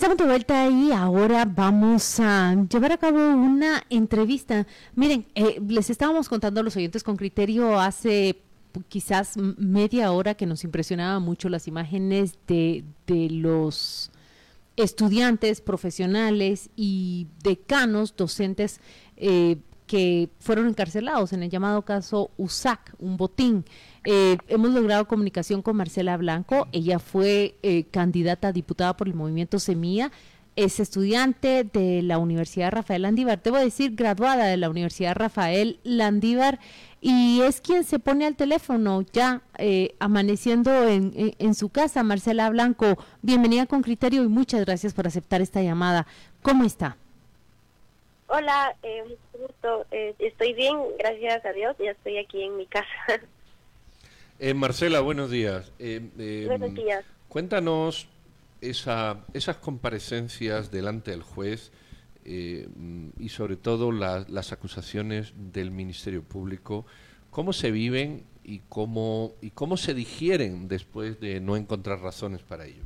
Estamos de vuelta y ahora vamos a llevar a cabo una entrevista. Miren, eh, les estábamos contando a los oyentes con criterio hace quizás media hora que nos impresionaba mucho las imágenes de, de los estudiantes profesionales y decanos, docentes eh, que fueron encarcelados en el llamado caso USAC, un botín. Eh, hemos logrado comunicación con Marcela Blanco, ella fue eh, candidata a diputada por el movimiento Semilla, es estudiante de la Universidad Rafael Landívar, debo decir graduada de la Universidad Rafael Landívar y es quien se pone al teléfono ya eh, amaneciendo en, en, su casa. Marcela Blanco, bienvenida con criterio y muchas gracias por aceptar esta llamada. ¿Cómo está? Hola, eh, gusto. Eh, estoy bien, gracias a Dios. Ya estoy aquí en mi casa. Eh, Marcela, buenos días. Eh, buenos días. Cuéntanos esa, esas comparecencias delante del juez y sobre todo las acusaciones del Ministerio Público. ¿Cómo se viven y cómo, y cómo se digieren después de no encontrar razones para ello?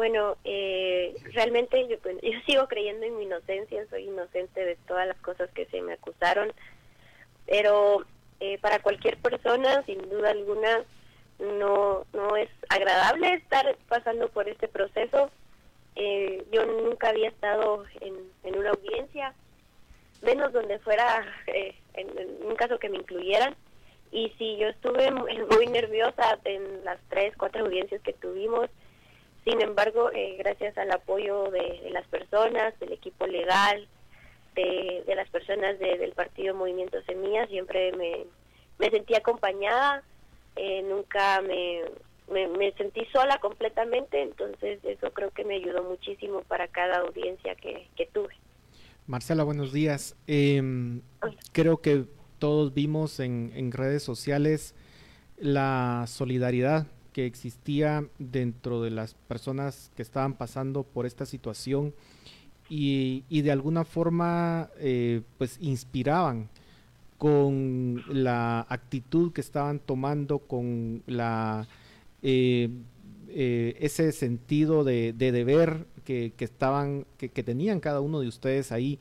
Bueno, eh, realmente yo, sigo creyendo en mi inocencia, soy inocente de todas las cosas que se me acusaron, pero eh, para cualquier persona, sin duda alguna, no, no es agradable estar pasando por este proceso. Eh, yo nunca había estado en, en una audiencia, menos donde fuera eh, en, en, un caso que me incluyeran. Y sí, yo estuve muy nerviosa en las tres, cuatro audiencias que tuvimos sin embargo, eh, gracias al apoyo de, las personas, del equipo legal, de, las personas del partido Movimiento Semillas, siempre me, me sentí acompañada, eh, nunca me, me, sentí sola completamente, entonces eso creo que me ayudó muchísimo para cada audiencia que, que tuve. Marcela, buenos días. Em, creo que todos vimos en, en redes sociales la solidaridad existía dentro de las personas que estaban pasando por esta situación y, de alguna forma eh, pues inspiraban con la actitud que estaban tomando, con la eh, eh, ese sentido de, deber que, estaban, que, que, tenían cada uno de ustedes ahí.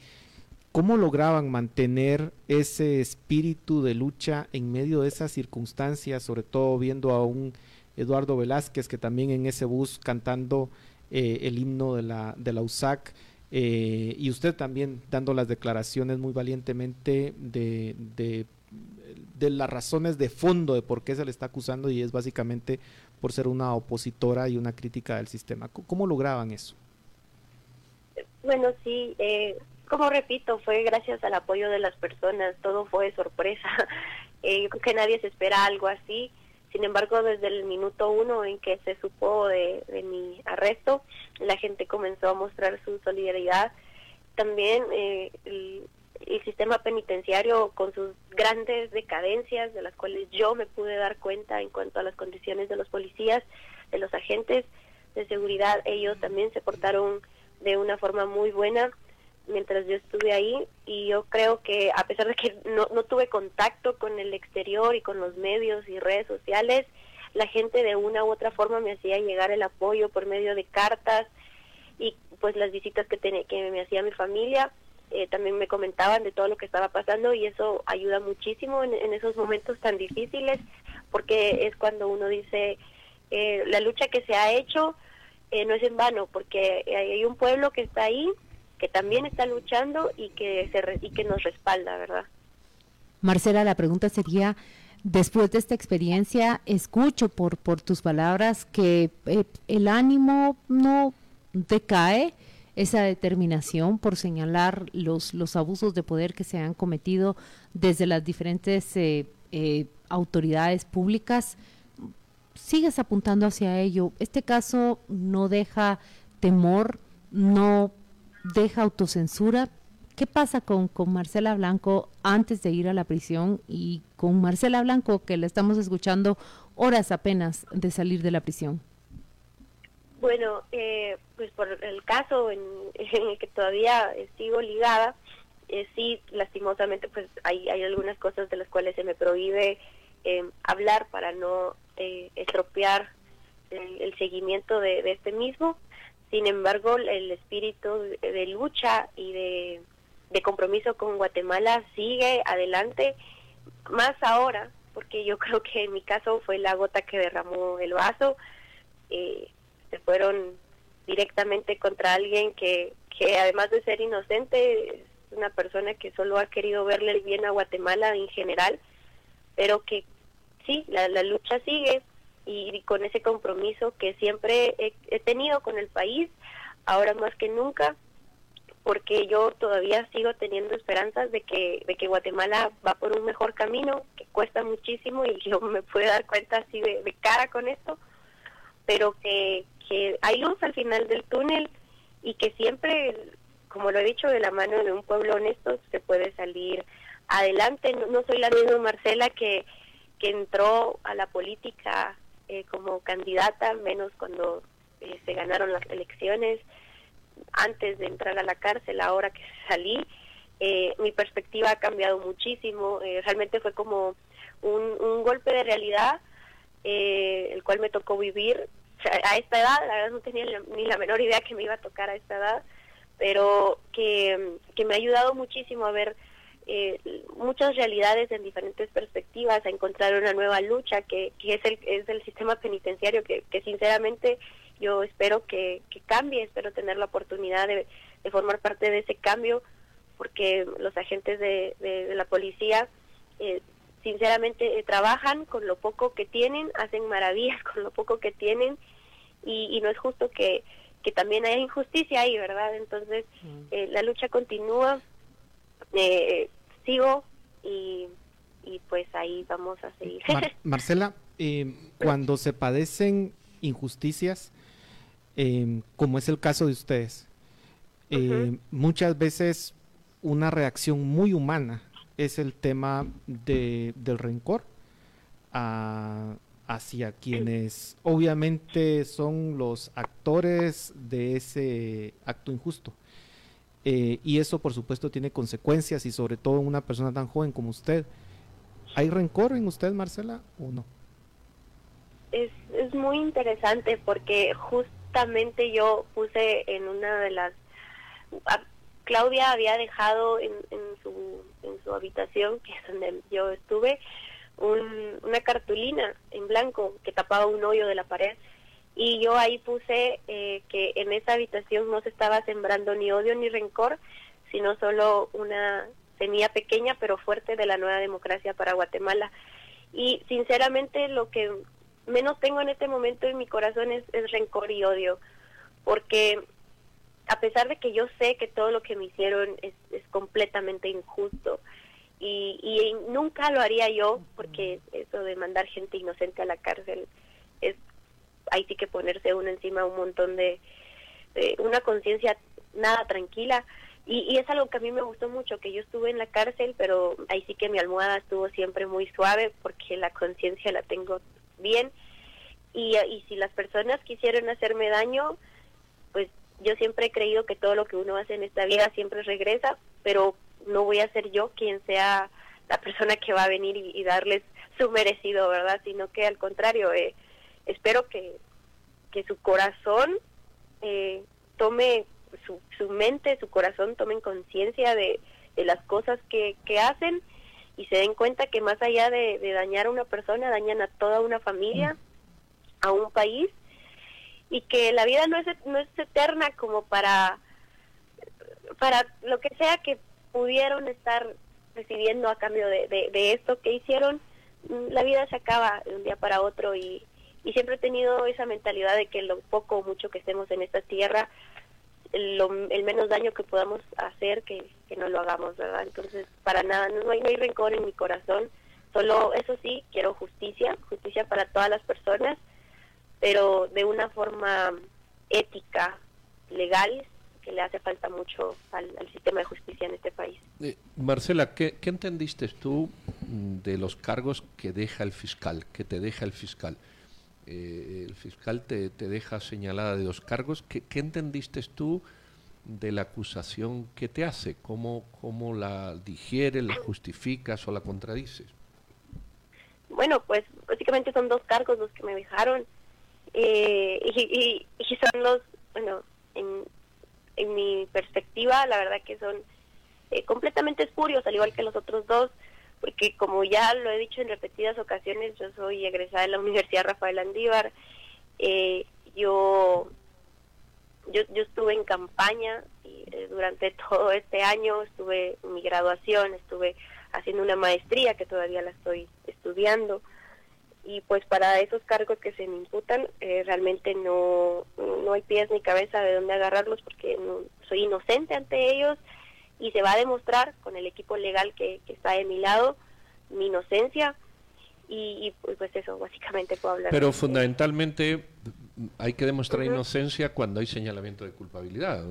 ¿Cómo lograban mantener ese espíritu de lucha en medio de esas circunstancias, sobre todo viendo a un Eduardo Velázquez, que también en ese bus cantando eh, el himno de la, de la USAC, eh, y usted también dando las declaraciones muy valientemente de, de, las razones de fondo de por qué se le está acusando y es básicamente por ser una opositora y una crítica del sistema. ¿Cómo lograban eso? Bueno, sí, eh, como repito, fue gracias al apoyo de las personas, todo fue sorpresa. yo creo que nadie se espera algo así. Sin embargo, desde el minuto uno en que se supo de, mi arresto, la gente comenzó a mostrar su solidaridad. También eh, el, sistema penitenciario con sus grandes decadencias, de las cuales yo me pude dar cuenta en cuanto a las condiciones de los policías, de los agentes de seguridad, ellos también se portaron de una forma muy buena mientras yo estuve ahí y yo creo que a pesar de que no, no tuve contacto con el exterior y con los medios y redes sociales, la gente de una u otra forma me hacía llegar el apoyo por medio de cartas y pues las visitas que, tenía, que me hacía mi familia. Eh, también me comentaban de todo lo que estaba pasando y eso ayuda muchísimo en, esos momentos tan difíciles porque es cuando uno dice eh, la lucha que se ha hecho eh, no es en vano porque hay un pueblo que está ahí que también está luchando y que, se y que nos respalda, ¿verdad? Marcela, la pregunta sería, después de esta experiencia, escucho por, por tus palabras que eh, el ánimo no decae, esa determinación por señalar los, los abusos de poder que se han cometido desde las diferentes eh, eh, autoridades públicas, sigues apuntando hacia ello. Este caso no deja temor, no deja autocensura. ¿Qué pasa con, con Marcela Blanco antes de ir a la prisión y con Marcela Blanco que la estamos escuchando horas apenas de salir de la prisión? Bueno, eh, pues por el caso en, el que todavía sigo ligada, eh, sí, lastimosamente, pues hay, hay algunas cosas de las cuales se me prohíbe eh, hablar para no estropear el, seguimiento de, de, este mismo. Sin embargo, el espíritu de lucha y de, compromiso con Guatemala sigue adelante, más ahora, porque yo creo que en mi caso fue la gota que derramó el vaso. Eh, se fueron directamente contra alguien que, que además de ser inocente, es una persona que solo ha querido verle el bien a Guatemala en general, pero que sí, la, la lucha sigue y, con ese compromiso que siempre he, tenido con el país, ahora más que nunca, porque yo todavía sigo teniendo esperanzas de que, de que Guatemala va por un mejor camino, que cuesta muchísimo y yo me puedo dar cuenta así de, cara con esto, pero que, que hay luz al final del túnel y que siempre, como lo he dicho, de la mano de un pueblo honesto se puede salir adelante. No, soy la misma Marcela que, que entró a la política eh, como candidata, menos cuando eh, se ganaron las elecciones, antes de entrar a la cárcel, ahora que salí. Eh, mi perspectiva ha cambiado muchísimo, realmente fue como un, un golpe de realidad, el cual me tocó vivir a esta edad, la verdad no tenía ni la menor idea que me iba a tocar a esta edad, pero que, que me ha ayudado muchísimo a ver eh, muchas realidades en diferentes perspectivas, a encontrar una nueva lucha que, que es, el, es el sistema penitenciario que, que sinceramente yo espero que, que, cambie, espero tener la oportunidad de, de, formar parte de ese cambio, porque los agentes de, de, la policía eh, sinceramente eh, trabajan con lo poco que tienen, hacen maravillas con lo poco que tienen y, y no es justo que, que también haya injusticia ahí, ¿verdad? Entonces mm. eh, la lucha continúa. Sigo y, y pues ahí vamos a seguir. Marcela, eh, cuando se padecen injusticias, eh, como es el caso de ustedes, eh, muchas veces una reacción muy humana es el tema de, del rencor hacia quienes obviamente son los actores de ese acto injusto. Eh, y eso, por supuesto, tiene consecuencias y sobre todo en una persona tan joven como usted. ¿Hay rencor en usted, Marcela, o no? Es, es muy interesante porque justamente yo puse en una de las... Claudia había dejado en, en, su, en su habitación, que es donde yo estuve, una cartulina en blanco que tapaba un hoyo de la pared y yo ahí puse eh, que en esa habitación no se estaba sembrando ni odio ni rencor, sino solo una semilla pequeña pero fuerte de la nueva democracia para Guatemala. Y sinceramente lo que menos tengo en este momento en mi corazón es, rencor y odio, porque a pesar de que yo sé que todo lo que me hicieron es, es completamente injusto, y, y nunca lo haría yo, porque eso de mandar gente inocente a la cárcel es hay sí que ponerse uno encima un montón de, una conciencia nada tranquila. Y, y, es algo que a mí me gustó mucho, que yo estuve en la cárcel, pero ahí sí que mi almohada estuvo siempre muy suave porque la conciencia la tengo bien. Y, y si las personas quisieron hacerme daño, pues yo siempre he creído que todo lo que uno hace en esta vida siempre regresa, pero no voy a ser yo quien sea la persona que va a venir y, darles su merecido, ¿verdad? Sino que al contrario, eh, espero que, que su corazón eh, tome, su, su mente, su corazón tomen conciencia de, las cosas que, que hacen y se den cuenta que más allá de, dañar a una persona, dañan a toda una familia, a un país, y que la vida no es, no es eterna como para, para lo que sea que pudieron estar recibiendo a cambio de, de esto que hicieron, la vida se acaba de un día para otro y, y siempre he tenido esa mentalidad de que lo poco o mucho que estemos en esta tierra, el menos daño que podamos hacer, que, no lo hagamos, ¿verdad? Entonces, para nada, no hay, no hay rencor en mi corazón, solo eso sí, quiero justicia, justicia para todas las personas, pero de una forma ética, legal, que le hace falta mucho al, sistema de justicia en este país. Eh, Marcela, ¿qué, ¿qué entendiste tú de los cargos que deja el fiscal, que te deja el fiscal? Eh, el fiscal te, deja señalada de dos cargos. ¿Qué, entendiste tú de la acusación que te hace? ¿Cómo, ¿Cómo la digieres, la justificas o la contradices? Bueno, pues básicamente son dos cargos los que me dejaron eh, y, y, son los, bueno, en, mi perspectiva, la verdad que son eh, completamente espurios, al igual que los otros dos, porque como ya lo he dicho en repetidas ocasiones, yo soy egresada de la Universidad Rafael Andívar, eh, yo, yo, yo estuve en campaña eh, durante todo este año, estuve en mi graduación, estuve haciendo una maestría que todavía la estoy estudiando y pues para esos cargos que se me imputan eh, realmente no, no hay pies ni cabeza de dónde agarrarlos porque soy inocente ante ellos y se va a demostrar con el equipo legal que, está de mi lado mi inocencia y, pues, pues, eso básicamente puedo hablar. Pero fundamentalmente hay que demostrar inocencia cuando hay señalamiento de culpabilidad.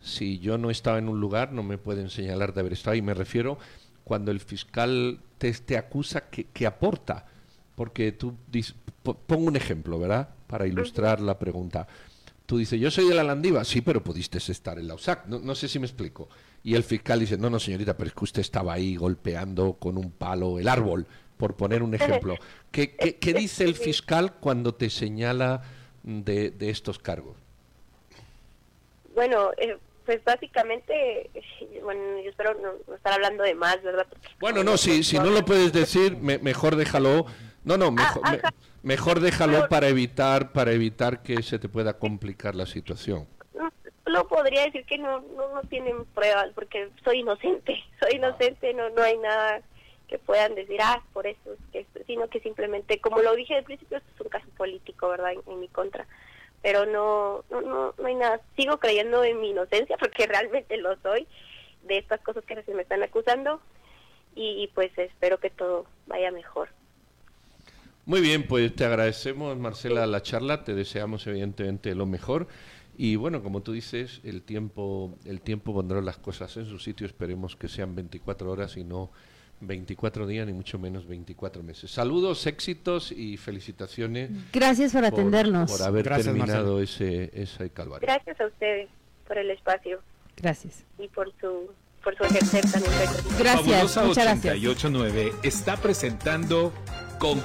Si yo no estaba en un lugar no me pueden señalar de haber estado y me refiero cuando el fiscal te, te acusa que, que aporta porque tú pongo un ejemplo, ¿verdad? Para ilustrar la pregunta. Tú dices, yo soy de la Landiva, sí, pero pudiste estar en la USAC, no, sé si me explico. Y el fiscal dice, no, no, señorita, pero es que usted estaba ahí golpeando con un palo el árbol, por poner un ejemplo. ¿Qué, qué, dice el fiscal cuando te señala de, estos cargos? Bueno, eh, pues básicamente, bueno, yo espero no, estar hablando de más, ¿verdad? bueno, no, si, si no lo puedes decir, mejor déjalo no, no, mejor, ah, mejor déjalo para evitar para evitar que se te pueda complicar la situación. No podría decir que no, no, tienen pruebas porque soy inocente, soy inocente, no no hay nada que puedan decir, ah, por eso, que, sino que simplemente, como lo dije al principio, esto es un caso político, ¿verdad?, en, mi contra. Pero no, no, no, no hay nada. Sigo creyendo en mi inocencia porque realmente lo soy de estas cosas que se me están acusando y pues espero que todo vaya mejor. Muy bien, pues te agradecemos, Marcela, la charla, te deseamos evidentemente lo mejor. Y bueno, como tú dices, el tiempo, el tiempo pondrá las cosas en su sitio. Esperemos que sean 24 horas y no 24 días, ni mucho menos 24 meses. Saludos, éxitos y felicitaciones. Gracias por atendernos. Por, haber terminado ese, ese calvario. Gracias a ustedes por el espacio. Gracias. Y por su, por su ejercer también. Gracias, muchas gracias. 889 está presentando con